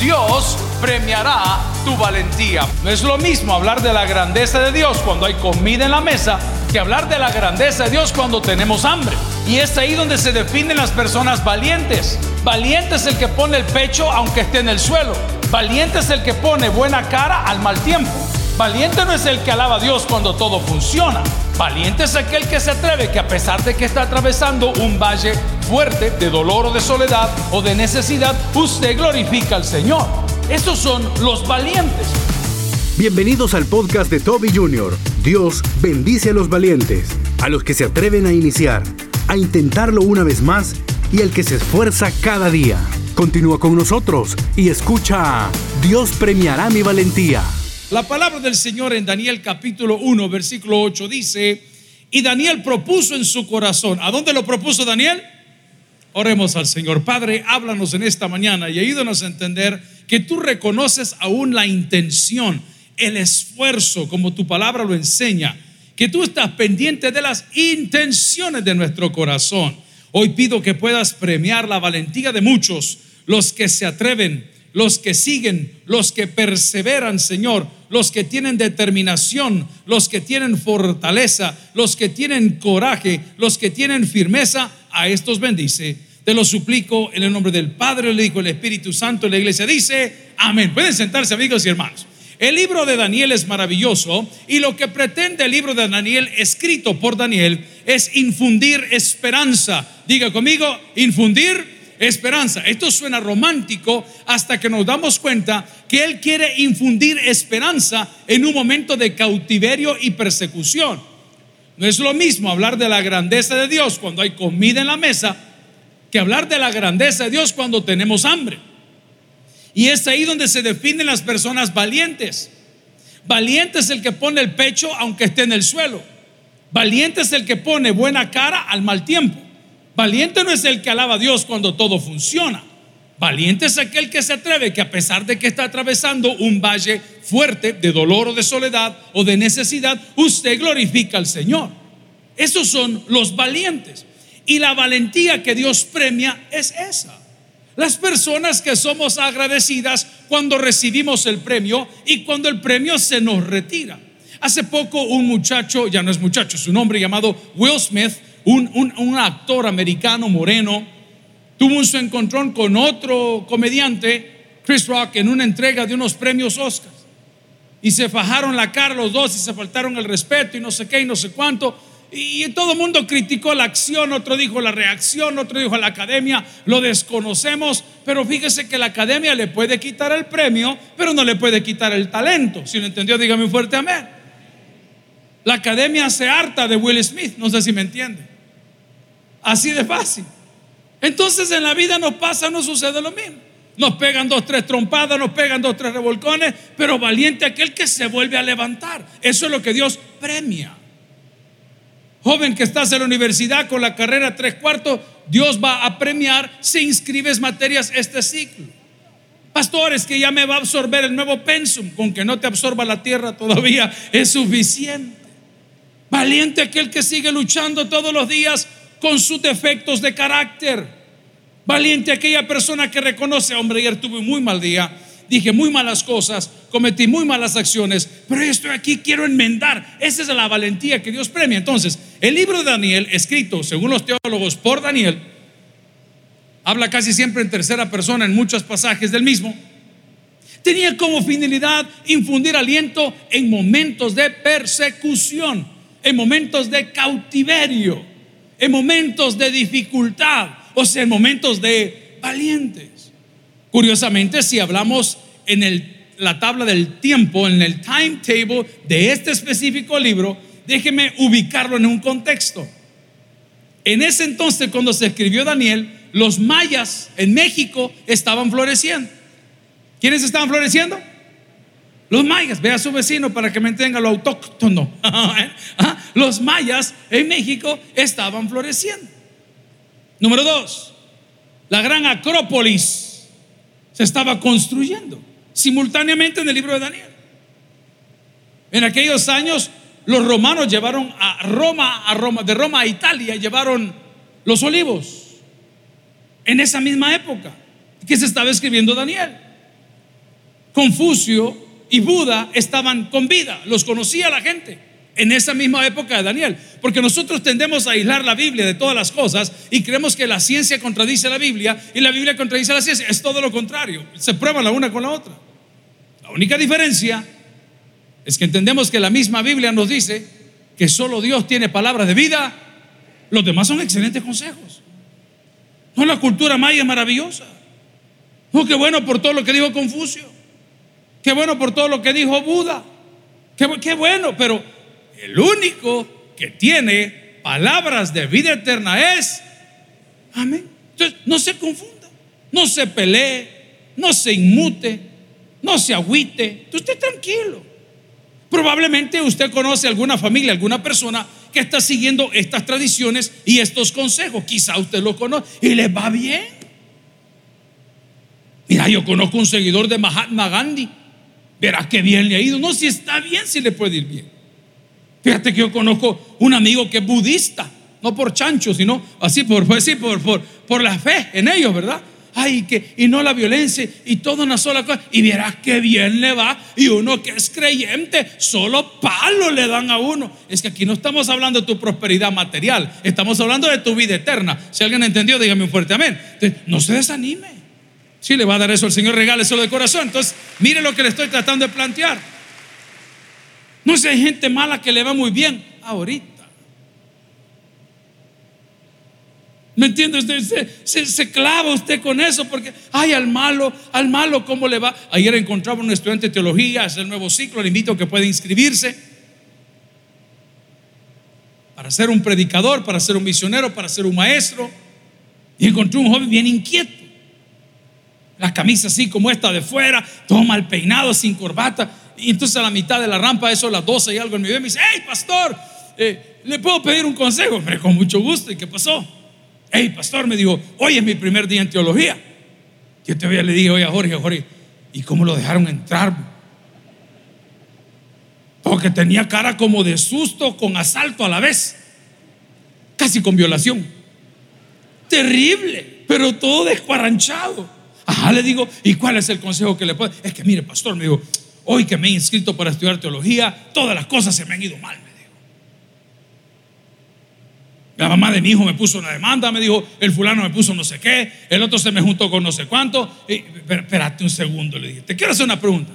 Dios premiará tu valentía. No es lo mismo hablar de la grandeza de Dios cuando hay comida en la mesa que hablar de la grandeza de Dios cuando tenemos hambre. Y es ahí donde se definen las personas valientes. Valiente es el que pone el pecho aunque esté en el suelo. Valiente es el que pone buena cara al mal tiempo. Valiente no es el que alaba a Dios cuando todo funciona. Valiente es aquel que se atreve que a pesar de que está atravesando un valle fuerte de dolor o de soledad o de necesidad, usted glorifica al Señor. Esos son los valientes. Bienvenidos al podcast de Toby Jr. Dios bendice a los valientes, a los que se atreven a iniciar, a intentarlo una vez más y al que se esfuerza cada día. Continúa con nosotros y escucha Dios premiará mi valentía. La palabra del Señor en Daniel capítulo 1, versículo 8 dice, y Daniel propuso en su corazón, ¿a dónde lo propuso Daniel? Oremos al Señor. Padre, háblanos en esta mañana y ayúdanos a entender que tú reconoces aún la intención el esfuerzo, como tu palabra lo enseña, que tú estás pendiente de las intenciones de nuestro corazón. Hoy pido que puedas premiar la valentía de muchos, los que se atreven, los que siguen, los que perseveran, Señor, los que tienen determinación, los que tienen fortaleza, los que tienen coraje, los que tienen firmeza, a estos bendice. Te lo suplico en el nombre del Padre, el Hijo, el Espíritu Santo. La iglesia dice, amén. Pueden sentarse amigos y hermanos. El libro de Daniel es maravilloso y lo que pretende el libro de Daniel, escrito por Daniel, es infundir esperanza. Diga conmigo, infundir esperanza. Esto suena romántico hasta que nos damos cuenta que Él quiere infundir esperanza en un momento de cautiverio y persecución. No es lo mismo hablar de la grandeza de Dios cuando hay comida en la mesa que hablar de la grandeza de Dios cuando tenemos hambre. Y es ahí donde se definen las personas valientes. Valiente es el que pone el pecho aunque esté en el suelo. Valiente es el que pone buena cara al mal tiempo. Valiente no es el que alaba a Dios cuando todo funciona. Valiente es aquel que se atreve que a pesar de que está atravesando un valle fuerte de dolor o de soledad o de necesidad, usted glorifica al Señor. Esos son los valientes. Y la valentía que Dios premia es esa. Las personas que somos agradecidas cuando recibimos el premio y cuando el premio se nos retira. Hace poco un muchacho, ya no es muchacho, es un hombre llamado Will Smith, un, actor americano moreno, tuvo un encontrón con otro comediante, Chris Rock, en una entrega de unos premios Oscars. Y se fajaron la cara los dos y se faltaron el respeto y no sé qué y no sé cuánto. Y todo el mundo criticó la acción, otro dijo la reacción, otro dijo la academia, lo desconocemos, pero fíjese que la academia le puede quitar el premio, pero no le puede quitar el talento. Si lo entendió, dígame un fuerte amén. La academia se harta de Will Smith, no sé si me entiende. Así de fácil. Entonces en la vida nos pasa, nos sucede lo mismo. Nos pegan dos, tres trompadas, nos pegan dos, tres revolcones, pero valiente aquel que se vuelve a levantar. Eso es lo que Dios premia. Joven que estás en la universidad con la carrera tres cuartos, Dios va a premiar si inscribes materias este ciclo. Pastores que ya me va a absorber el nuevo pensum, con que no te absorba la tierra todavía es suficiente. Valiente aquel que sigue luchando todos los días con sus defectos de carácter. Valiente aquella persona que reconoce, hombre, ayer tuve un muy mal día dije muy malas cosas, cometí muy malas acciones, pero estoy aquí, quiero enmendar. Esa es la valentía que Dios premia. Entonces, el libro de Daniel, escrito según los teólogos por Daniel, habla casi siempre en tercera persona en muchos pasajes del mismo. Tenía como finalidad infundir aliento en momentos de persecución, en momentos de cautiverio, en momentos de dificultad, o sea, en momentos de valientes. Curiosamente, si hablamos en la tabla del tiempo, en el timetable de este específico libro, déjeme ubicarlo en un contexto. En ese entonces, cuando se escribió Daniel, los mayas en México estaban floreciendo. ¿Quiénes estaban floreciendo? Los mayas, ve a su vecino para que me entienda lo autóctono. Ah, los mayas en México estaban floreciendo. Número dos, la gran acrópolis se estaba construyendo simultáneamente en el libro de Daniel. En aquellos años los romanos llevaron a Roma, a Roma, de Roma a Italia, llevaron los olivos. En esa misma época que se estaba escribiendo Daniel. Confucio y Buda estaban con vida, los conocía la gente en esa misma época de Daniel, porque nosotros tendemos a aislar la Biblia de todas las cosas y creemos que la ciencia contradice la Biblia y la Biblia contradice la ciencia, es todo lo contrario, se prueba la una con la otra. La única diferencia es que entendemos que la misma Biblia nos dice que solo Dios tiene palabras de vida, los demás son excelentes consejos. No, la cultura maya es maravillosa. No, qué bueno por todo lo que dijo Confucio. Qué bueno por todo lo que dijo Buda. Qué, bueno, pero el único que tiene palabras de vida eterna es, amén. Entonces, no se confunda, no se pelee, no se inmute, no se agüite, usted tranquilo. Probablemente usted conoce alguna familia, alguna persona que está siguiendo estas tradiciones y estos consejos. Quizá usted lo conoce y le va bien. Mira, yo conozco un seguidor de Mahatma Gandhi. Verá qué bien le ha ido. No, si está bien, si le puede ir bien. Fíjate que yo conozco un amigo que es budista, no por chancho, sino así por, pues por, por, por la fe en ellos, ¿verdad? Ay, que, y no la violencia, y todo una sola cosa. Y verás qué bien le va. Y uno que es creyente, solo palo le dan a uno. Es que aquí no estamos hablando de tu prosperidad material, estamos hablando de tu vida eterna. Si alguien entendió, dígame un fuerte amén. Entonces, no se desanime. Si le va a dar eso al Señor, regáleselo de corazón. Entonces, mire lo que le estoy tratando de plantear. No sé, hay gente mala que le va muy bien ahorita. ¿Me entiende? Se, clava usted con eso porque, ay, al malo, al malo, ¿cómo le va? Ayer encontraba un estudiante de teología, es el nuevo ciclo, le invito a que pueda inscribirse para ser un predicador, para ser un misionero, para ser un maestro. Y encontré un joven bien inquieto. La camisa así como esta de fuera, todo mal peinado, sin corbata. Y entonces a la mitad de la rampa, eso a las 12 y algo en mi vida, me dice, hey, pastor, eh, ¿le puedo pedir un consejo? Hombre, con mucho gusto. ¿Y qué pasó? hey, pastor, me dijo, hoy es mi primer día en teología. Yo todavía le dije, oye, Jorge, Jorge, ¿y cómo lo dejaron entrar? Porque tenía cara como de susto con asalto a la vez, casi con violación. Terrible, pero todo descuaranchado. Ajá, le digo, ¿y cuál es el consejo que le puedo? Es que mire, pastor, me dijo, hoy que me he inscrito para estudiar teología, todas las cosas se me han ido mal. La mamá de mi hijo me puso una demanda, me dijo, el fulano me puso no sé qué, el otro se me juntó con no sé cuánto. Y, espérate un segundo, le dije, te quiero hacer una pregunta.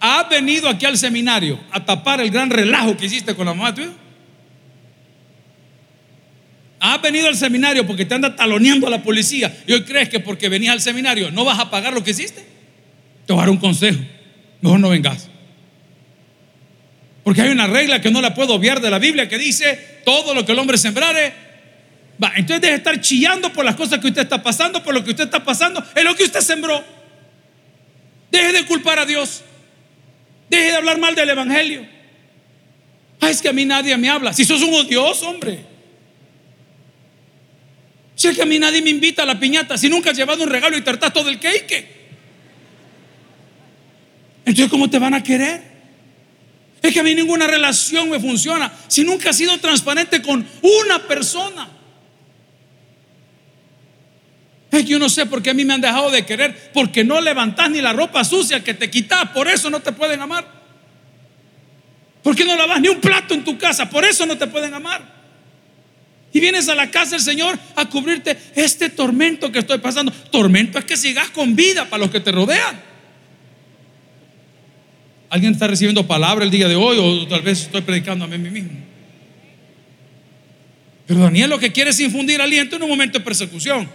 ¿Has venido aquí al seminario a tapar el gran relajo que hiciste con la mamá de tu hijo? ¿Has venido al seminario porque te anda taloneando a la policía y hoy crees que porque venías al seminario no vas a pagar lo que hiciste? Te voy a dar un consejo. Mejor no vengas. Porque hay una regla que no la puedo obviar de la Biblia que dice, todo lo que el hombre sembrare, va. Entonces deje de estar chillando por las cosas que usted está pasando, por lo que usted está pasando, es lo que usted sembró. Deje de culpar a Dios. Deje de hablar mal del Evangelio. Ay, es que a mí nadie me habla. Si sos un Dios, hombre. Si es que a mí nadie me invita a la piñata, si nunca has llevado un regalo y tartas todo el cake. Entonces, ¿cómo te van a querer? Es que a mí ninguna relación me funciona si nunca has sido transparente con una persona. Es que yo no sé por qué a mí me han dejado de querer, porque no levantás ni la ropa sucia que te quitas, por eso no te pueden amar. ¿Por qué no lavas ni un plato en tu casa? Por eso no te pueden amar. Y vienes a la casa del Señor a cubrirte este tormento que estoy pasando. Tormento es que sigas con vida para los que te rodean. ¿Alguien está recibiendo palabra el día de hoy o tal vez estoy predicando a mí mismo? Pero Daniel lo que quiere es infundir aliento en un momento de persecución.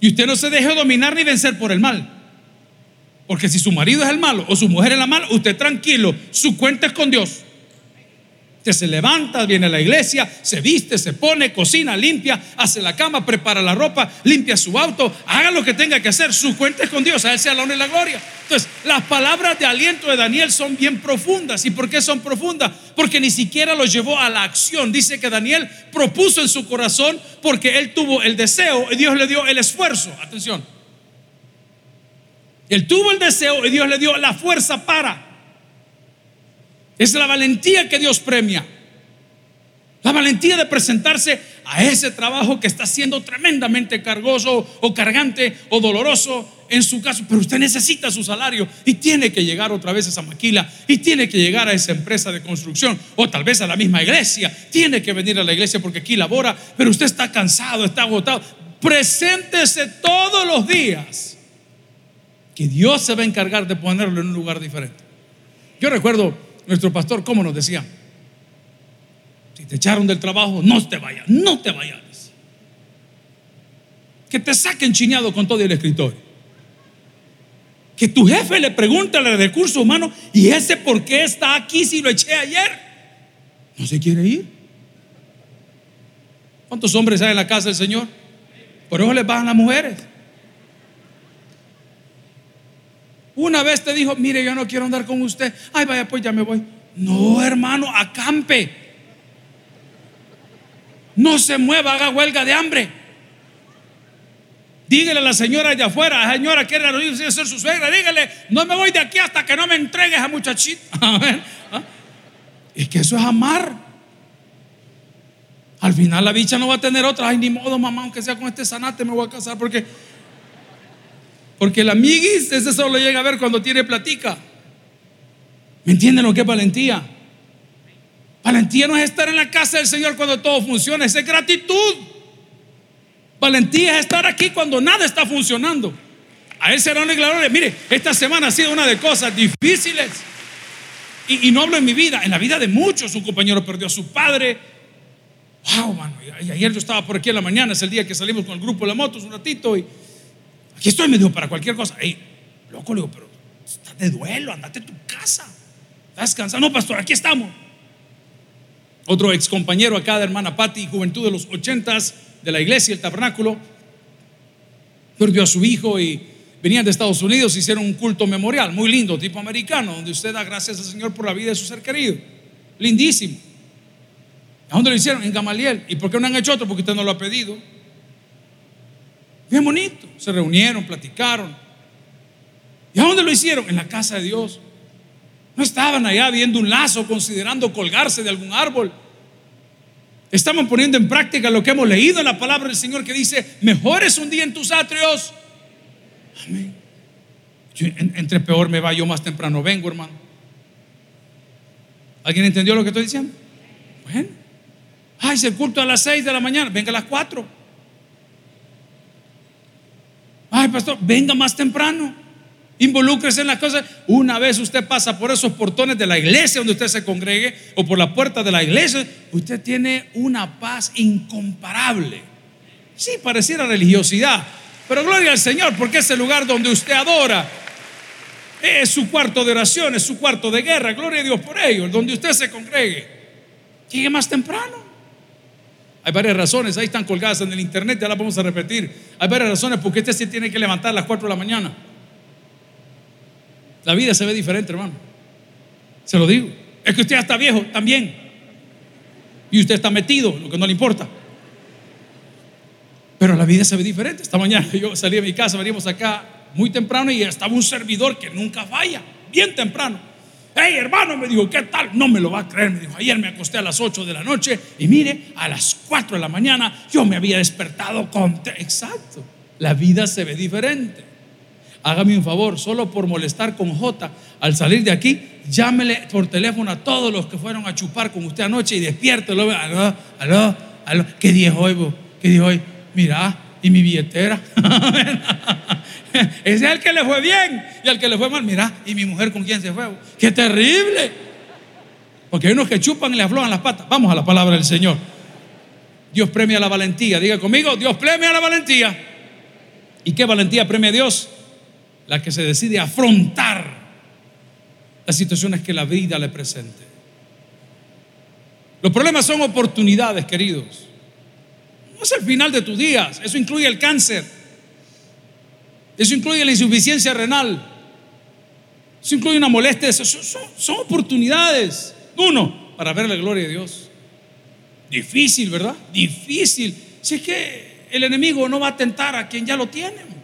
Y usted no se deje dominar ni vencer por el mal. Porque si su marido es el malo o su mujer es la mala, usted tranquilo, su cuenta es con Dios. Usted se levanta, viene a la iglesia, se viste, se pone, cocina, limpia, hace la cama, prepara la ropa, limpia su auto, haga lo que tenga que hacer. Su cuenta es con Dios, a Él sea la honra y la gloria. Entonces, las palabras de aliento de Daniel son bien profundas. ¿Y por qué son profundas? Porque ni siquiera lo llevó a la acción. Dice que Daniel propuso en su corazón porque él tuvo el deseo y Dios le dio el esfuerzo. Atención. Él tuvo el deseo y Dios le dio la fuerza para. Es la valentía que Dios premia. La valentía de presentarse a ese trabajo que está siendo tremendamente cargoso o cargante o doloroso en su caso, pero usted necesita su salario y tiene que llegar otra vez a esa maquila y tiene que llegar a esa empresa de construcción o tal vez a la misma iglesia, tiene que venir a la iglesia porque aquí labora, pero usted está cansado, está agotado. Preséntese todos los días que Dios se va a encargar de ponerlo en un lugar diferente. Yo recuerdo nuestro pastor cómo nos decía, si te echaron del trabajo, no te vayas, no te vayas. Que te saquen chineado con todo el escritorio. Que tu jefe le pregunte al recurso humano, ¿y ese por qué está aquí si lo eché ayer? No se quiere ir. ¿Cuántos hombres hay en la casa del Señor? Por eso les bajan las mujeres. Una vez te dijo, mire, yo no quiero andar con usted. Ay, vaya, pues ya me voy. No, hermano, acampe. No se mueva, haga huelga de hambre. Dígale a la señora allá afuera, señora quiere ser su suegra, dígale, no me voy de aquí hasta que no me entregues a muchachita. ¿ah? Es que eso es amar. Al final la bicha no va a tener otra. Ay, ni modo, mamá, aunque sea con este sanate me voy a casar porque porque el amiguis, ese solo llega a ver cuando tiene platica. ¿Me entienden lo que es valentía? Valentía no es estar en la casa del Señor cuando todo funciona, es gratitud. Valentía es estar aquí cuando nada está funcionando. A Él será una gloria. Mire, esta semana ha sido una de cosas difíciles. Y, no hablo en mi vida, en la vida de muchos. Un compañero perdió a su padre. Wow, mano. Ayer yo estaba por aquí en la mañana, es el día que salimos con el grupo de la motos un ratito. Y aquí estoy, me dijo, para cualquier cosa. Ey, loco, le digo, pero estás de duelo, andate a tu casa. Estás cansado. No, pastor, aquí estamos. Otro ex compañero acá de hermana Patti, juventud de los ochentas de la iglesia, el tabernáculo, perdió a su hijo y venían de Estados Unidos, hicieron un culto memorial, muy lindo, tipo americano, donde usted da gracias al Señor por la vida de su ser querido. Lindísimo. ¿A dónde lo hicieron? En Gamaliel. ¿Y por qué no han hecho otro? Porque usted no lo ha pedido. Bien bonito. Se reunieron, platicaron. ¿Y a dónde lo hicieron? En la casa de Dios. No estaban allá viendo un lazo, considerando colgarse de algún árbol. Estaban poniendo en práctica lo que hemos leído en la palabra del Señor que dice, mejor es un día en tus atrios. Amén. entre peor me va, yo más temprano vengo, hermano. ¿Alguien entendió lo que estoy diciendo? Bueno. Ay, se culto a las 6 de la mañana, venga a las 4. Ay, pastor, venga más temprano. Involúcrese en las cosas. Una vez usted pasa por esos portones de la iglesia donde usted se congregue o por la puerta de la iglesia, usted tiene una paz incomparable. Sí, pareciera religiosidad, pero gloria al Señor porque es el lugar donde usted adora. Es su cuarto de oración, es su cuarto de guerra. Gloria a Dios por ello, donde usted se congregue. Llegue más temprano. Hay varias razones, ahí están colgadas en el internet, ya las vamos a repetir. Hay varias razones porque usted se tiene que levantar a las 4 de la mañana. La vida se ve diferente, hermano. Se lo digo. Es que usted ya está viejo también. Y usted está metido, lo que no le importa. Pero la vida se ve diferente. Esta mañana yo salí de mi casa, veníamos acá muy temprano y estaba un servidor que nunca falla, bien temprano. Hey, hermano, me dijo, ¿qué tal? No me lo va a creer. Me dijo, ayer me acosté a las 8 de la noche y mire, a las 4 de la mañana yo me había despertado con... Exacto, la vida se ve diferente hágame un favor, solo por molestar con J, al salir de aquí, llámele por teléfono a todos los que fueron a chupar con usted anoche y despiértelo. Aló, aló, aló, ¿qué dijo hoy? ¿Qué dijo hoy? Mira, y mi billetera. Ese es el que le fue bien y al que le fue mal, mira, y mi mujer con quién se fue. ¡Qué terrible! Porque hay unos que chupan y le aflojan las patas. Vamos a la palabra del Señor. Dios premia la valentía. Diga conmigo, Dios premia la valentía. ¿Y qué valentía premia Dios? la que se decide afrontar las situaciones que la vida le presente. Los problemas son oportunidades, queridos. No es el final de tus días. Eso incluye el cáncer. Eso incluye la insuficiencia renal. Eso incluye una molestia. Son, son oportunidades. Uno, para ver la gloria de Dios. Difícil, ¿verdad? Difícil. Si es que el enemigo no va a tentar a quien ya lo tiene.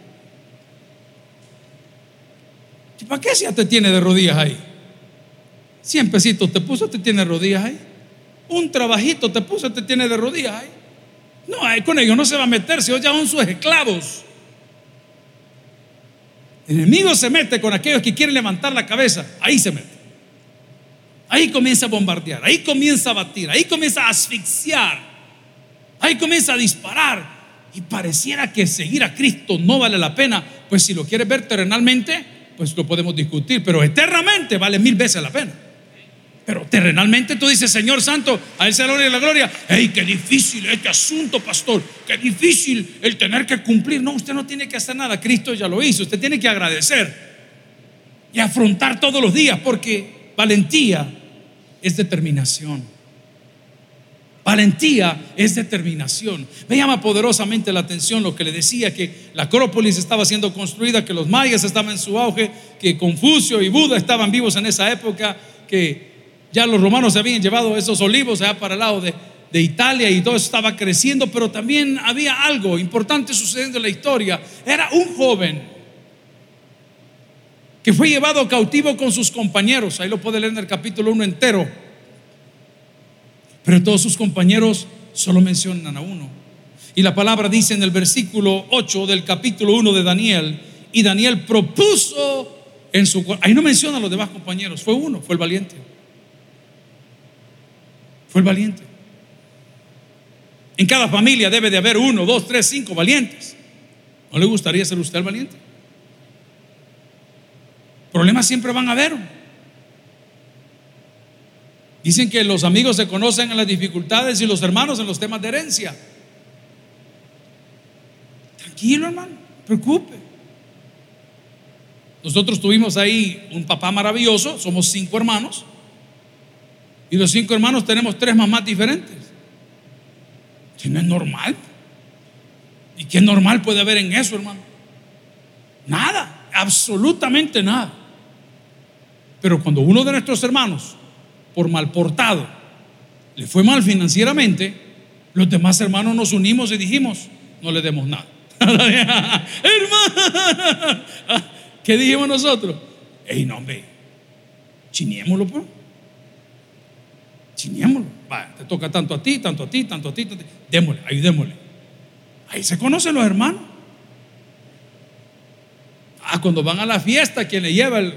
¿Para qué si ya te tiene de rodillas ahí? Cien pesitos te puso, te tiene de rodillas ahí. Un trabajito te puso, te tiene de rodillas ahí. No, con ellos no se va a meter, si ya son sus esclavos. El enemigo se mete con aquellos que quieren levantar la cabeza, ahí se mete. Ahí comienza a bombardear, ahí comienza a batir, ahí comienza a asfixiar, ahí comienza a disparar. Y pareciera que seguir a Cristo no vale la pena, pues si lo quieres ver terrenalmente, pues lo podemos discutir, pero eternamente vale mil veces la pena. Pero terrenalmente tú dices, Señor Santo, a Él se gloria y la gloria. ¡Ey, qué difícil este asunto, pastor! ¡Qué difícil el tener que cumplir! No, usted no tiene que hacer nada, Cristo ya lo hizo. Usted tiene que agradecer y afrontar todos los días, porque valentía es determinación. Valentía es determinación. Me llama poderosamente la atención lo que le decía, que la Acrópolis estaba siendo construida, que los mayas estaban en su auge, que Confucio y Buda estaban vivos en esa época, que ya los romanos habían llevado esos olivos allá para el lado de, de Italia y todo eso estaba creciendo, pero también había algo importante sucediendo en la historia. Era un joven que fue llevado cautivo con sus compañeros. Ahí lo puede leer en el capítulo 1 entero. Pero todos sus compañeros solo mencionan a uno. Y la palabra dice en el versículo 8 del capítulo 1 de Daniel, y Daniel propuso en su... Ahí no menciona a los demás compañeros, fue uno, fue el valiente. Fue el valiente. En cada familia debe de haber uno, dos, tres, cinco valientes. ¿No le gustaría ser usted el valiente? Problemas siempre van a haber. Dicen que los amigos se conocen en las dificultades y los hermanos en los temas de herencia. Tranquilo, hermano, preocupe. Nosotros tuvimos ahí un papá maravilloso, somos cinco hermanos. Y los cinco hermanos tenemos tres mamás diferentes. Que no es normal. ¿Y qué normal puede haber en eso, hermano? Nada, absolutamente nada. Pero cuando uno de nuestros hermanos, por mal portado, le fue mal financieramente, los demás hermanos nos unimos y dijimos, no le demos nada. Hermano, ¿qué dijimos nosotros? Ey, no, hombre, chiniémoslo, pues chinémoslo. te toca tanto a ti, tanto a ti, tanto a ti, tanto a. Démosle, ayudémosle. Ahí se conocen los hermanos. Ah, cuando van a la fiesta, quien le lleva el,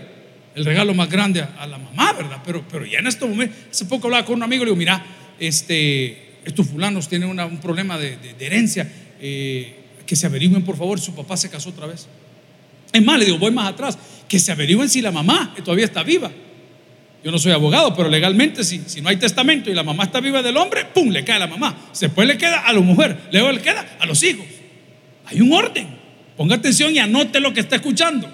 regalo más grande a, la mamá, ¿verdad? Pero, pero ya en este momento, hace poco hablaba con un amigo y le digo, mira, este, estos fulanos tienen un problema de, herencia, eh, que se averigüen por favor, su papá se casó otra vez. Es más, le digo, voy más atrás, que se averigüen si la mamá todavía está viva. Yo no soy abogado, pero legalmente si, si no hay testamento y la mamá está viva del hombre, ¡pum! le cae a la mamá. Después le queda a la mujer, luego le queda a los hijos. Hay un orden. Ponga atención y anote lo que está escuchando.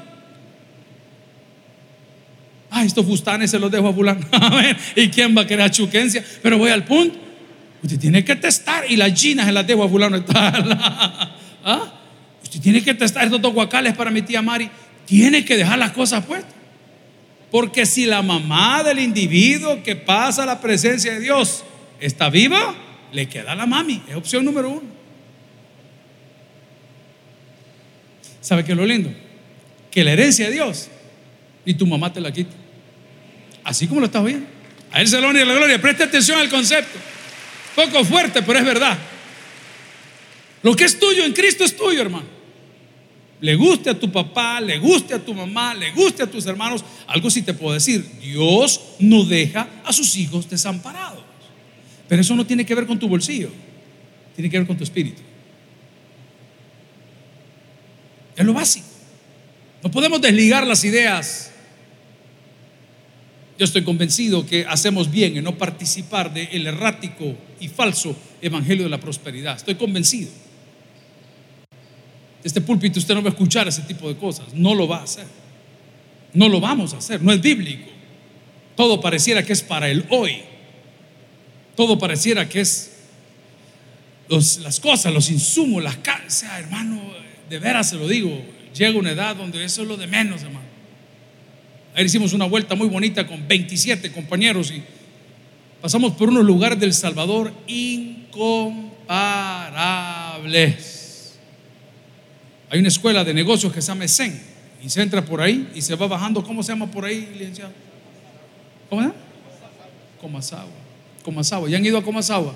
Ah, estos fustanes se los dejo a fulano. ¿Y quién va a querer chuquencia? Pero voy al punto. Usted tiene que testar y las ginas se las dejo a fulano. ¿Ah? Usted tiene que testar estos dos guacales para mi tía Mari. Tiene que dejar las cosas puestas. Porque si la mamá del individuo que pasa a la presencia de Dios está viva, le queda a la mami. Es opción número uno. ¿Sabe qué es lo lindo? Que la herencia de Dios ni tu mamá te la quita. Así como lo estás viendo. A él se lo y la gloria. Preste atención al concepto. Poco fuerte, pero es verdad. Lo que es tuyo en Cristo es tuyo, hermano le guste a tu papá, le guste a tu mamá, le guste a tus hermanos, algo sí te puedo decir, Dios no deja a sus hijos desamparados. Pero eso no tiene que ver con tu bolsillo, tiene que ver con tu espíritu. Es lo básico. No podemos desligar las ideas. Yo estoy convencido que hacemos bien en no participar del errático y falso evangelio de la prosperidad. Estoy convencido este púlpito usted no va a escuchar ese tipo de cosas. No lo va a hacer. No lo vamos a hacer. No es bíblico. Todo pareciera que es para el hoy. Todo pareciera que es las cosas, los insumos, las O sea, hermano, de veras se lo digo. Llega una edad donde eso es lo de menos, hermano. Ayer hicimos una vuelta muy bonita con 27 compañeros y pasamos por unos lugares del Salvador incomparables. Hay una escuela de negocios que se llama Zen y se entra por ahí y se va bajando. ¿Cómo se llama por ahí, licenciado? ¿Cómo se? Comasagua. Comasagua. ¿Ya han ido a Comasagua?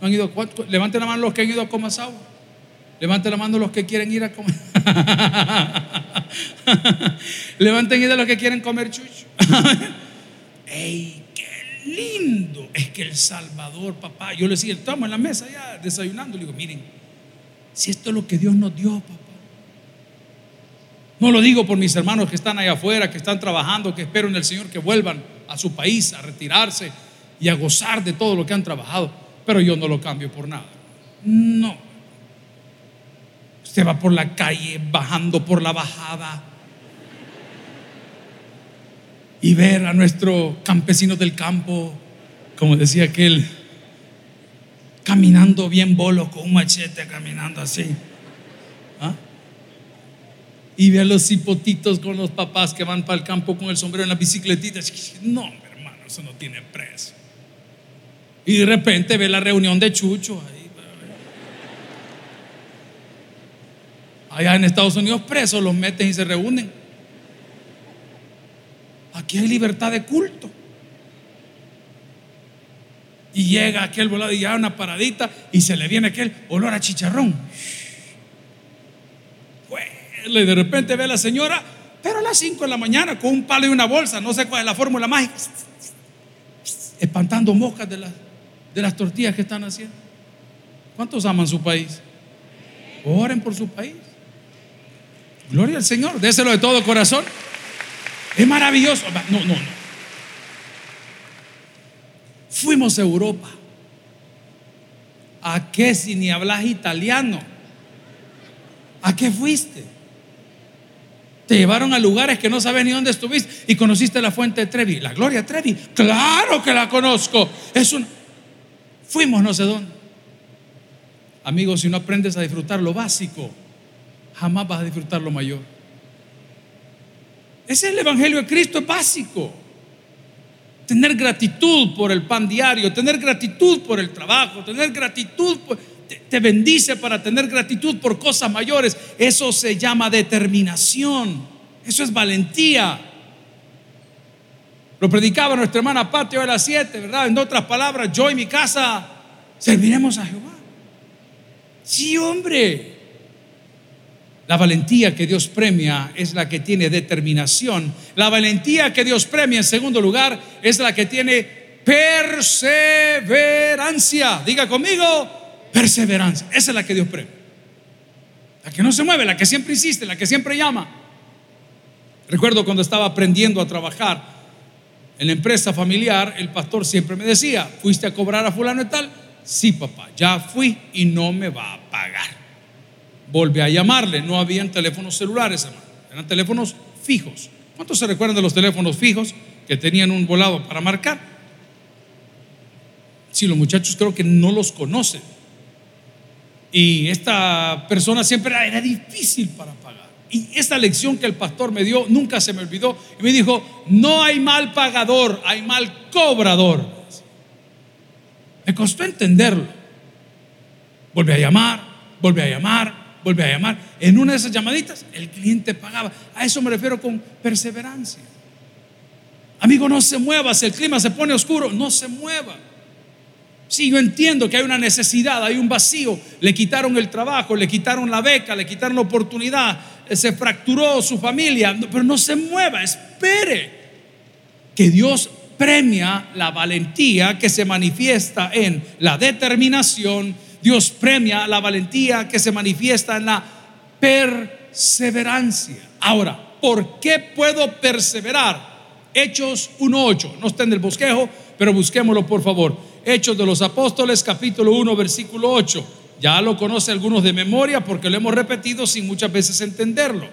¿No han ido? Levanten la mano los que han ido a Comasagua. Levanten la mano los que quieren ir a comer. Levanten la los que quieren comer chucho. ¡Ey, qué lindo! Es que El Salvador, papá. Yo le decía, estamos en la mesa ya desayunando. Le digo, miren, si esto es lo que Dios nos dio, papá. No lo digo por mis hermanos que están allá afuera, que están trabajando, que espero en el Señor que vuelvan a su país a retirarse y a gozar de todo lo que han trabajado. Pero yo no lo cambio por nada. No. Usted va por la calle bajando por la bajada y ver a nuestro campesino del campo, como decía aquel, caminando bien bolo con un machete, caminando así. ¿Ah? Y ve a los hipotitos con los papás que van para el campo con el sombrero en la bicicletita. No, hermano, eso no tiene precio. Y de repente ve la reunión de Chucho ahí. Allá en Estados Unidos presos los meten y se reúnen. Aquí hay libertad de culto. Y llega aquel volado y ya una paradita y se le viene aquel olor a chicharrón. Y de repente ve a la señora, pero a las 5 de la mañana con un palo y una bolsa, no sé cuál es la fórmula mágica, espantando moscas de, de las tortillas que están haciendo. ¿Cuántos aman su país? Oren por su país. Gloria al Señor, déselo de todo corazón. Es maravilloso. No, no, no. Fuimos a Europa. ¿A qué si ni hablas italiano? ¿A qué fuiste? Te llevaron a lugares que no sabes ni dónde estuviste y conociste la fuente de Trevi. La Gloria Trevi. Claro que la conozco. Es un. Fuimos no sé dónde. Amigos, si no aprendes a disfrutar lo básico, jamás vas a disfrutar lo mayor. Ese es el Evangelio de Cristo, es básico. Tener gratitud por el pan diario, tener gratitud por el trabajo, tener gratitud, te, bendice para tener gratitud por cosas mayores. Eso se llama determinación, eso es valentía. Lo predicaba nuestra hermana Patio a las 7, ¿verdad? En otras palabras, yo y mi casa serviremos a Jehová. Sí, hombre. La valentía que Dios premia es la que tiene determinación. La valentía que Dios premia, en segundo lugar, es la que tiene perseverancia. Diga conmigo, perseverancia. Esa es la que Dios premia. La que no se mueve, la que siempre insiste, la que siempre llama. Recuerdo cuando estaba aprendiendo a trabajar en la empresa familiar, el pastor siempre me decía, ¿fuiste a cobrar a fulano y tal? Sí, papá, ya fui y no me va a pagar. Volví a llamarle, no habían teléfonos celulares, hermano, eran teléfonos fijos. ¿Cuántos se recuerdan de los teléfonos fijos que tenían un volado para marcar? Si los muchachos creo que no los conocen. Y esta persona siempre era, difícil para pagar. Y esta lección que el pastor me dio nunca se me olvidó. Y me dijo, no hay mal pagador, hay mal cobrador. Me costó entenderlo. Volví a llamar, volví a llamar, vuelve a llamar. En una de esas llamaditas, el cliente pagaba. A eso me refiero con perseverancia. Amigo, no se mueva. Si el clima se pone oscuro, no se mueva. Si yo entiendo que hay una necesidad, hay un vacío. Le quitaron el trabajo, le quitaron la beca, le quitaron la oportunidad, eh, se fracturó su familia, pero no se mueva, espere. Que Dios premia la valentía que se manifiesta en la determinación Dios premia la valentía que se manifiesta en la perseverancia. Ahora, ¿por qué puedo perseverar? Hechos 1.8, no está en el bosquejo, pero busquémoslo por favor. Hechos de los Apóstoles, capítulo 1, versículo 8. Ya lo conoce algunos de memoria porque lo hemos repetido sin muchas veces entenderlo.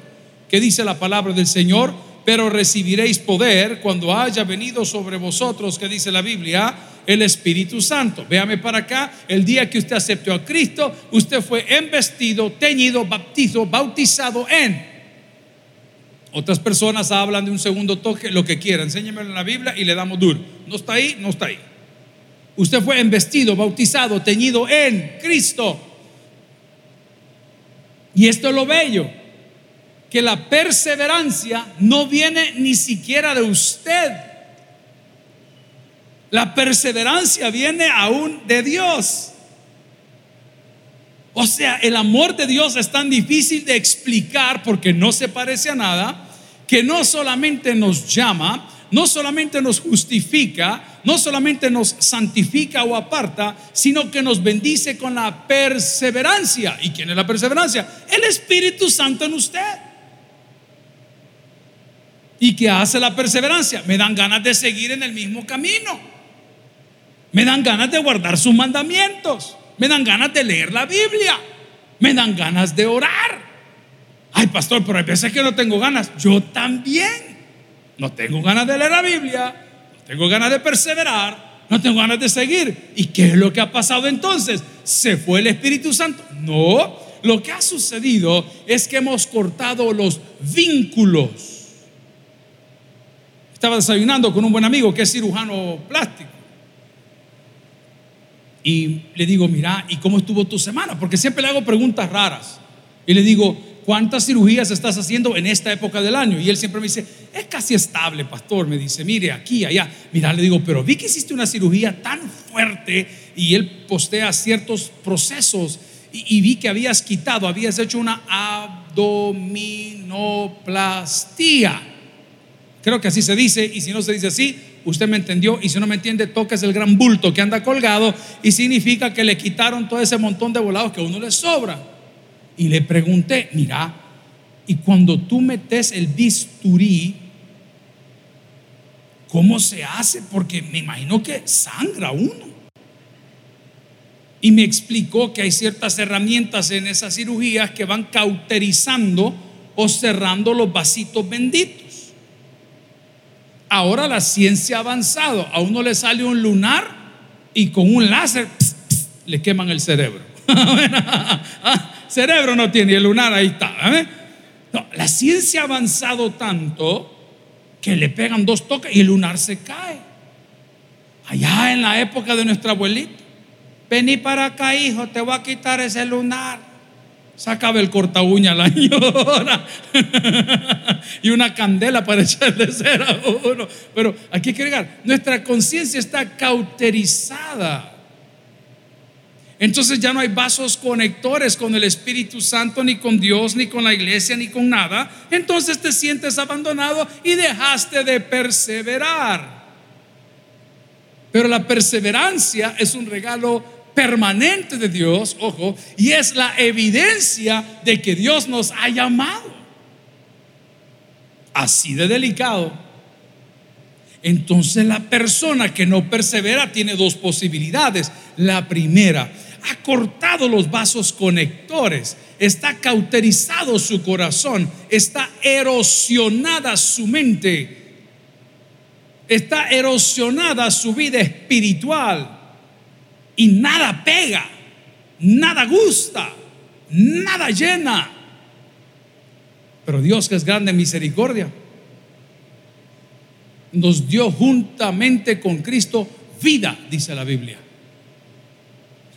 ¿Qué dice la palabra del Señor? Pero recibiréis poder cuando haya venido sobre vosotros, que dice la Biblia, el Espíritu Santo. Véame para acá, el día que usted aceptó a Cristo, usted fue embestido, teñido, bautizado, bautizado en. Otras personas hablan de un segundo toque, lo que quiera, enséñemelo en la Biblia y le damos duro. No está ahí, no está ahí. Usted fue embestido, bautizado, teñido en Cristo. Y esto es lo bello, que la perseverancia no viene ni siquiera de usted la perseverancia viene aún de Dios. O sea, el amor de Dios es tan difícil de explicar porque no se parece a nada, que no solamente nos llama, no solamente nos justifica, no solamente nos santifica o aparta, sino que nos bendice con la perseverancia. ¿Y quién es la perseverancia? El Espíritu Santo en usted. ¿Y qué hace la perseverancia? Me dan ganas de seguir en el mismo camino. Me dan ganas de guardar sus mandamientos. Me dan ganas de leer la Biblia. Me dan ganas de orar. Ay, pastor, pero hay veces que no tengo ganas. Yo también. No tengo ganas de leer la Biblia. No tengo ganas de perseverar. No tengo ganas de seguir. ¿Y qué es lo que ha pasado entonces? ¿Se fue el Espíritu Santo? No. Lo que ha sucedido es que hemos cortado los vínculos estaba desayunando con un buen amigo que es cirujano plástico. Y le digo, mira, ¿y cómo estuvo tu semana? Porque siempre le hago preguntas raras. Y le digo, ¿cuántas cirugías estás haciendo en esta época del año? Y él siempre me dice, es casi estable, pastor. Me dice, mire, aquí, allá. Mira, le digo, pero vi que hiciste una cirugía tan fuerte y él postea ciertos procesos y, y vi que habías quitado, habías hecho una abdominoplastía. Creo que así se dice, y si no se dice así, usted me entendió, y si no me entiende, toques el gran bulto que anda colgado, y significa que le quitaron todo ese montón de volados que a uno le sobra. Y le pregunté, mira, y cuando tú metes el bisturí, ¿cómo se hace? Porque me imagino que sangra uno. Y me explicó que hay ciertas herramientas en esas cirugías que van cauterizando o cerrando los vasitos benditos. Ahora la ciencia ha avanzado. A uno le sale un lunar y con un láser le queman el cerebro. Ah, cerebro no tiene, el lunar ahí está. ¿eh? la ciencia ha avanzado tanto que le pegan dos toques y el lunar se cae. Allá en la época de nuestra abuelita, vení para acá, hijo, te voy a quitar ese lunar. Sacaba el corta uña la señora y una candela para echarle cera a uno. Pero aquí hay que llegar, nuestra conciencia está cauterizada. Entonces ya no hay vasos conectores con el Espíritu Santo, ni con Dios, ni con la iglesia, ni con nada. Entonces te sientes abandonado y dejaste de perseverar. Pero la perseverancia es un regalo permanente de Dios, ojo, y es la evidencia de que Dios nos ha llamado. Así de delicado. Entonces la persona que no persevera tiene dos posibilidades. La primera, ha cortado los vasos conectores, está cauterizado su corazón, está erosionada su mente, está erosionada su vida espiritual y nada pega, nada gusta, nada llena. Pero Dios que es grande en misericordia, nos dio juntamente con Cristo vida, dice la Biblia.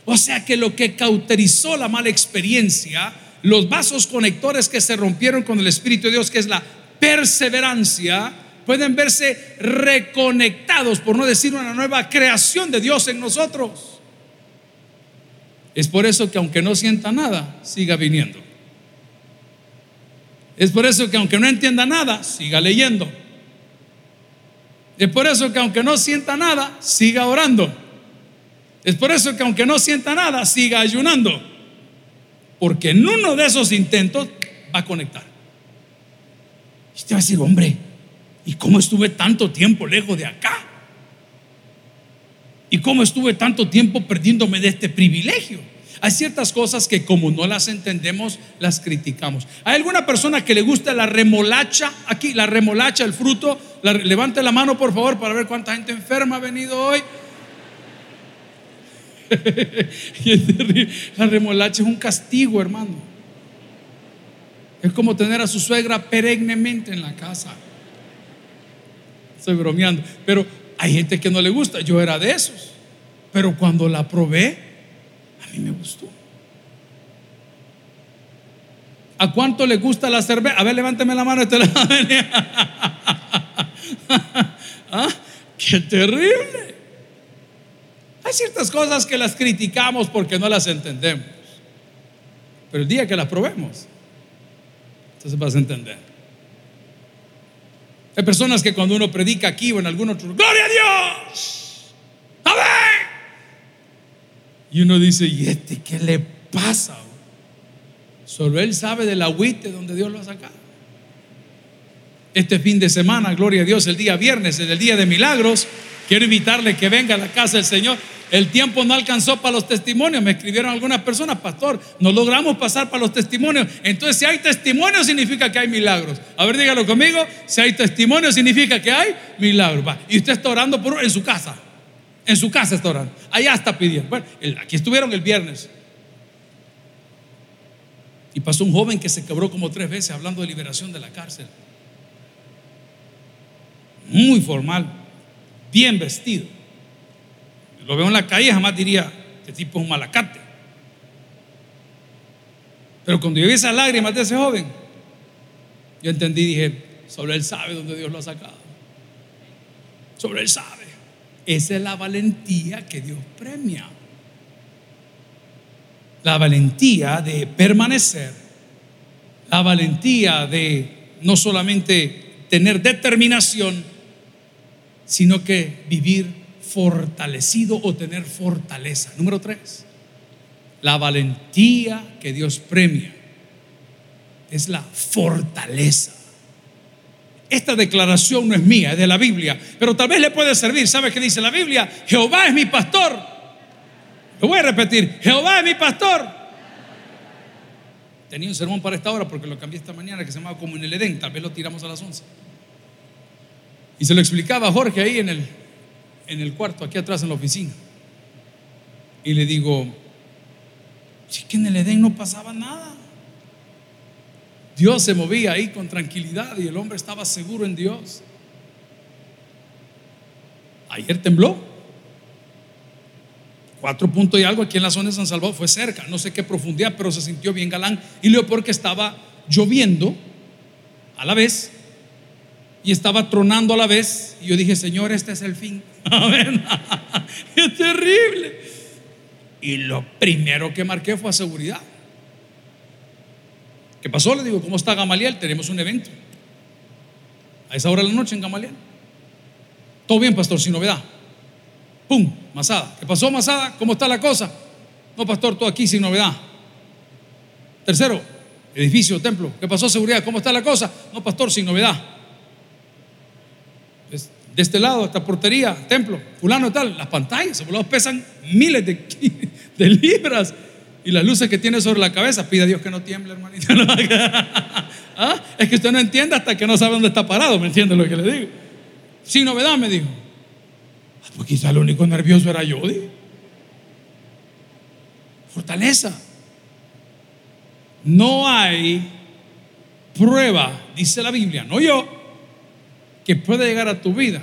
O sea que lo que cauterizó la mala experiencia, los vasos conectores que se rompieron con el Espíritu de Dios, que es la perseverancia, pueden verse reconectados, por no decir una nueva creación de Dios en nosotros. Es por eso que aunque no sienta nada, siga viniendo. Es por eso que aunque no entienda nada, siga leyendo. Es por eso que aunque no sienta nada, siga orando. Es por eso que aunque no sienta nada, siga ayunando. Porque en uno de esos intentos va a conectar. Y usted va a decir, hombre, ¿y cómo estuve tanto tiempo lejos de acá? ¿Y cómo estuve tanto tiempo perdiéndome de este privilegio? Hay ciertas cosas que como no las entendemos, las criticamos. ¿Hay alguna persona que le gusta la remolacha? Aquí, la remolacha, el fruto. levante la mano, por favor, para ver cuánta gente enferma ha venido hoy. la remolacha es un castigo, hermano. Es como tener a su suegra perennemente en la casa. Estoy bromeando. Pero hay gente que no le gusta, yo era de esos. Pero cuando la probé, a mí me gustó. ¿A cuánto le gusta la cerveza? A ver, levánteme la mano. Este ¿Ah? ¡Qué terrible! Hay ciertas cosas que las criticamos porque no las entendemos. Pero el día que las probemos, entonces vas a entender. Hay personas que cuando uno predica aquí o en algún otro, ¡Gloria a Dios! ¡Amén! Y uno dice, ¿y este qué le pasa? Solo él sabe del agüite donde Dios lo ha sacado. Este fin de semana, gloria a Dios, el día viernes, el día de milagros, quiero invitarle que venga a la casa del Señor. El tiempo no alcanzó para los testimonios. Me escribieron algunas personas, pastor, no logramos pasar para los testimonios. Entonces, si hay testimonio, significa que hay milagros. A ver, dígalo conmigo. Si hay testimonio, significa que hay milagros. Y usted está orando por, en su casa. En su casa está orando. Allá está pidiendo. Bueno, aquí estuvieron el viernes. Y pasó un joven que se quebró como tres veces hablando de liberación de la cárcel. Muy formal, bien vestido lo veo en la calle, jamás diría, este tipo es un malacate. Pero cuando yo vi esas lágrimas de ese joven, yo entendí, dije, sobre él sabe dónde Dios lo ha sacado. Sobre él sabe. Esa es la valentía que Dios premia. La valentía de permanecer. La valentía de no solamente tener determinación, sino que vivir fortalecido o tener fortaleza. Número tres, la valentía que Dios premia es la fortaleza. Esta declaración no es mía, es de la Biblia, pero tal vez le puede servir. ¿Sabe qué dice la Biblia? Jehová es mi pastor. Lo voy a repetir, Jehová es mi pastor. Tenía un sermón para esta hora porque lo cambié esta mañana que se llamaba como en el Edén, tal vez lo tiramos a las 11. Y se lo explicaba Jorge ahí en el, en el cuarto, aquí atrás en la oficina. Y le digo, si que en el Edén no pasaba nada. Dios se movía ahí con tranquilidad y el hombre estaba seguro en Dios. Ayer tembló. Cuatro puntos y algo aquí en la zona de San Salvador fue cerca, no sé qué profundidad, pero se sintió bien galán. Y lo porque estaba lloviendo a la vez y estaba tronando a la vez. Y yo dije, Señor, este es el fin. Amén. es terrible. Y lo primero que marqué fue seguridad. ¿Qué pasó? Le digo, ¿cómo está Gamaliel? Tenemos un evento. A esa hora de la noche en Gamaliel. Todo bien, pastor, sin novedad. ¡Pum! Masada. ¿Qué pasó, Masada? ¿Cómo está la cosa? No, pastor, todo aquí sin novedad. Tercero, edificio, templo. ¿Qué pasó, seguridad? ¿Cómo está la cosa? No, pastor, sin novedad de este lado, esta portería, templo, fulano tal, las pantallas, esos pesan miles de, libras. Y las luces que tiene sobre la cabeza, pide a Dios que no tiemble, hermanito. ¿Ah? Es que usted no entiende hasta que no sabe dónde está parado, ¿me entiende lo que le digo? Sin novedad, me dijo. Ah, pues quizá el único nervioso era yo, Fortaleza. No hay prueba, dice la Biblia, no yo, que puede llegar a tu vida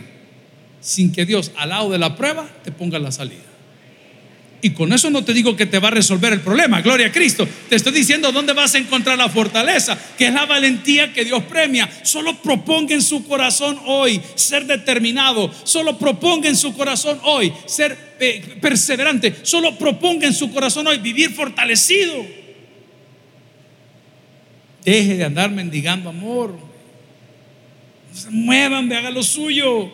sin que Dios al lado de la prueba te ponga la salida. Y con eso no te digo que te va a resolver el problema, gloria a Cristo. Te estoy diciendo dónde vas a encontrar la fortaleza, que es la valentía que Dios premia. Solo proponga en su corazón hoy ser determinado. Solo proponga en su corazón hoy ser eh, perseverante. Solo proponga en su corazón hoy vivir fortalecido. Deje de andar mendigando amor se muevan, haga lo suyo.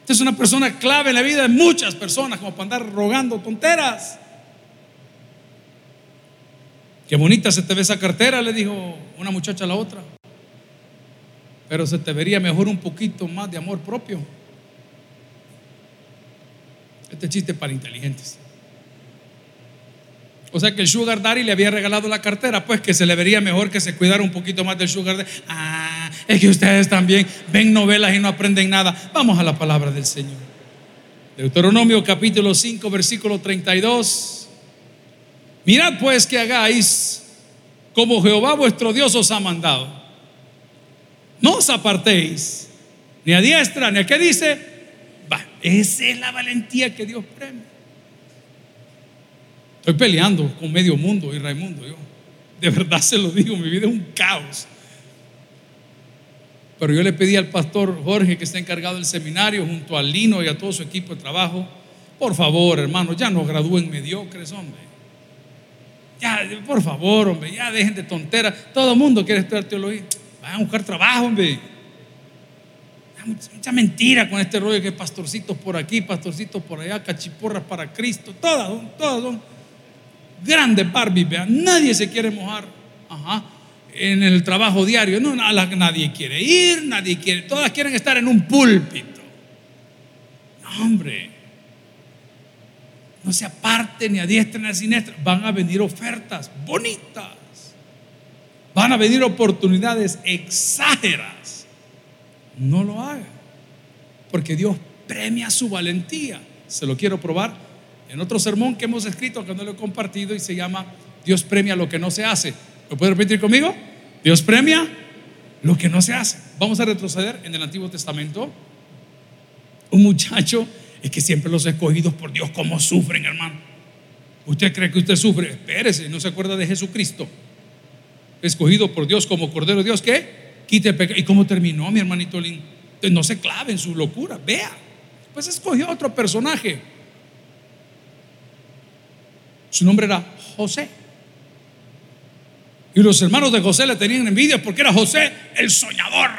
Usted es una persona clave en la vida de muchas personas, como para andar rogando tonteras. Qué bonita se te ve esa cartera, le dijo una muchacha a la otra. Pero se te vería mejor un poquito más de amor propio. Este chiste para inteligentes. O sea que el Sugar Daddy le había regalado la cartera, pues que se le vería mejor que se cuidara un poquito más del Sugar Daddy. Ah, es que ustedes también ven novelas y no aprenden nada. Vamos a la palabra del Señor. Deuteronomio capítulo 5, versículo 32. Mirad pues que hagáis como Jehová vuestro Dios os ha mandado. No os apartéis, ni a diestra, ni a qué dice. Va, esa es la valentía que Dios premia. Estoy peleando con medio mundo y Raimundo. Yo, de verdad se lo digo, mi vida es un caos. Pero yo le pedí al pastor Jorge, que está encargado del seminario, junto a Lino y a todo su equipo de trabajo, por favor, hermano, ya no gradúen mediocres, hombre. Ya, por favor, hombre, ya dejen de tontera. Todo el mundo quiere estudiar teología. Vayan a buscar trabajo, hombre. Mucha, mentira con este rollo que pastorcitos por aquí, pastorcitos por allá, cachiporras para Cristo. Todas, todas son grandes Barbies, vean. Nadie se quiere mojar. Ajá. En el trabajo diario. No, nadie quiere ir, nadie quiere. Todas quieren estar en un púlpito. No, hombre. No se aparte ni a diestra ni a siniestra. Van a venir ofertas bonitas. Van a venir oportunidades exágeras. No lo haga. Porque Dios premia su valentía. Se lo quiero probar en otro sermón que hemos escrito, que no lo he compartido, y se llama Dios premia lo que no se hace. ¿Lo puede repetir conmigo? Dios premia lo que no se hace. Vamos a retroceder en el Antiguo Testamento. Un muchacho es que siempre los escogidos por Dios, ¿cómo sufren, hermano? ¿Usted cree que usted sufre? Espérese, no se acuerda de Jesucristo. Escogido por Dios como Cordero de Dios, ¿qué? Quite pecado. ¿Y cómo terminó, mi hermanito Lin? No se clave en su locura, vea. Pues escogió otro personaje. Su nombre era José. Y los hermanos de José le tenían envidia porque era José el soñador.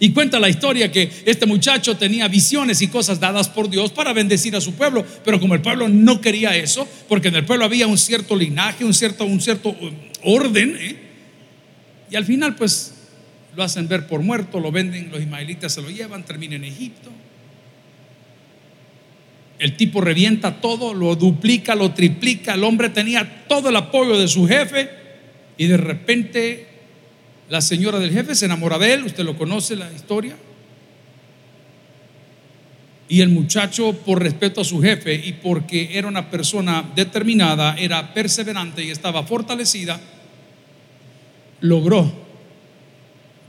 Y cuenta la historia que este muchacho tenía visiones y cosas dadas por Dios para bendecir a su pueblo, pero como el pueblo no quería eso, porque en el pueblo había un cierto linaje, un cierto, un cierto um, orden, ¿eh? y al final pues lo hacen ver por muerto, lo venden, los ismaelitas se lo llevan, termina en Egipto. El tipo revienta todo, lo duplica, lo triplica, el hombre tenía todo el apoyo de su jefe y de repente la señora del jefe se enamora de él, usted lo conoce la historia. Y el muchacho, por respeto a su jefe y porque era una persona determinada, era perseverante y estaba fortalecida, logró.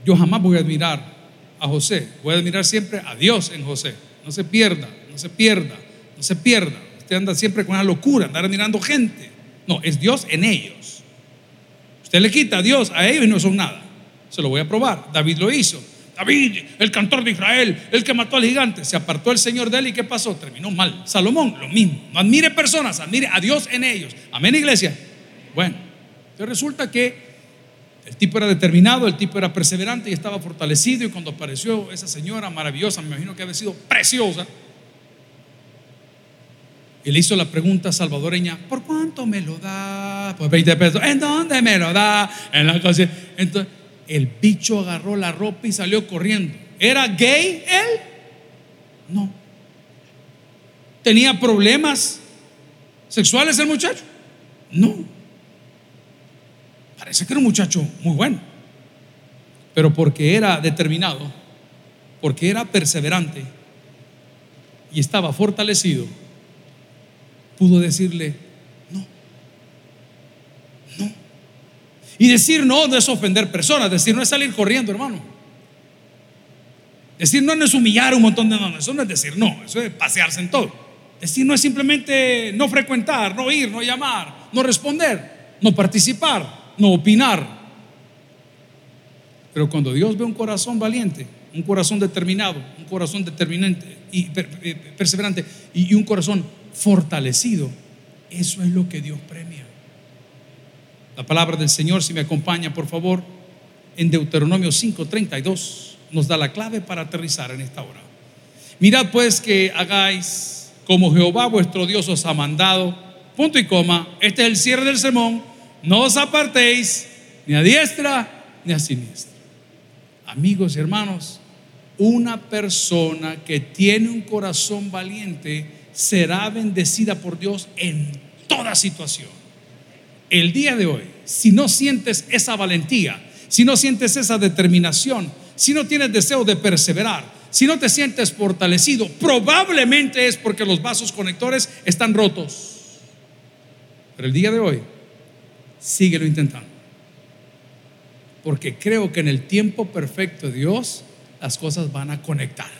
Yo jamás voy a admirar a José, voy a admirar siempre a Dios en José. No se pierda, no se pierda, no se pierda. Usted anda siempre con una locura, andar admirando gente. No, es Dios en ellos. Usted le quita a Dios a ellos y no son nada. Se lo voy a probar. David lo hizo. David, el cantor de Israel, el que mató al gigante, se apartó el Señor de él y ¿qué pasó? Terminó mal. Salomón, lo mismo. No admire personas, admire a Dios en ellos. Amén, iglesia. Bueno, entonces resulta que el tipo era determinado, el tipo era perseverante y estaba fortalecido. Y cuando apareció esa señora maravillosa, me imagino que había sido preciosa, y le hizo la pregunta salvadoreña: ¿Por cuánto me lo da? Pues 20 pesos. ¿En dónde me lo da? En la cosa. Entonces el bicho agarró la ropa y salió corriendo. ¿Era gay él? No. ¿Tenía problemas sexuales el muchacho? No. Parece que era un muchacho muy bueno. Pero porque era determinado, porque era perseverante y estaba fortalecido, pudo decirle, Y decir no no es ofender personas, decir no es salir corriendo, hermano. Decir no no es humillar un montón de no, eso no es decir no, eso es pasearse en todo. Decir no es simplemente no frecuentar, no ir, no llamar, no responder, no participar, no opinar. Pero cuando Dios ve un corazón valiente, un corazón determinado, un corazón determinante y eh, perseverante y un corazón fortalecido, eso es lo que Dios premia. La palabra del Señor, si me acompaña, por favor, en Deuteronomio 5:32 nos da la clave para aterrizar en esta hora. Mirad pues que hagáis como Jehová vuestro Dios os ha mandado. Punto y coma. Este es el cierre del sermón. No os apartéis ni a diestra ni a siniestra. Amigos y hermanos, una persona que tiene un corazón valiente será bendecida por Dios en toda situación el día de hoy, si no sientes esa valentía, si no sientes esa determinación, si no tienes deseo de perseverar, si no te sientes fortalecido, probablemente es porque los vasos conectores están rotos. Pero el día de hoy, síguelo intentando. Porque creo que en el tiempo perfecto de Dios, las cosas van a conectar.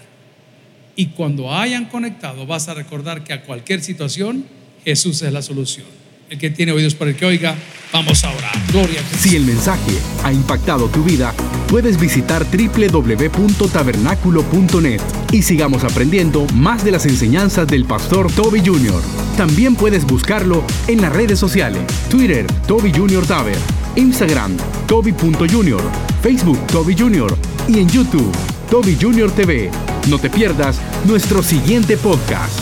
Y cuando hayan conectado, vas a recordar que a cualquier situación, Jesús es la solución. El que tiene oídos para el que oiga, vamos a orar. Gloria a Jesús. Si el mensaje ha impactado tu vida, puedes visitar www.tabernaculo.net y sigamos aprendiendo más de las enseñanzas del pastor Toby Jr. También puedes buscarlo en las redes sociales, Twitter, Toby Jr. Taber, Instagram, Toby.Jr., Facebook, Toby Jr. y en YouTube, Toby Jr. TV. No te pierdas nuestro siguiente podcast.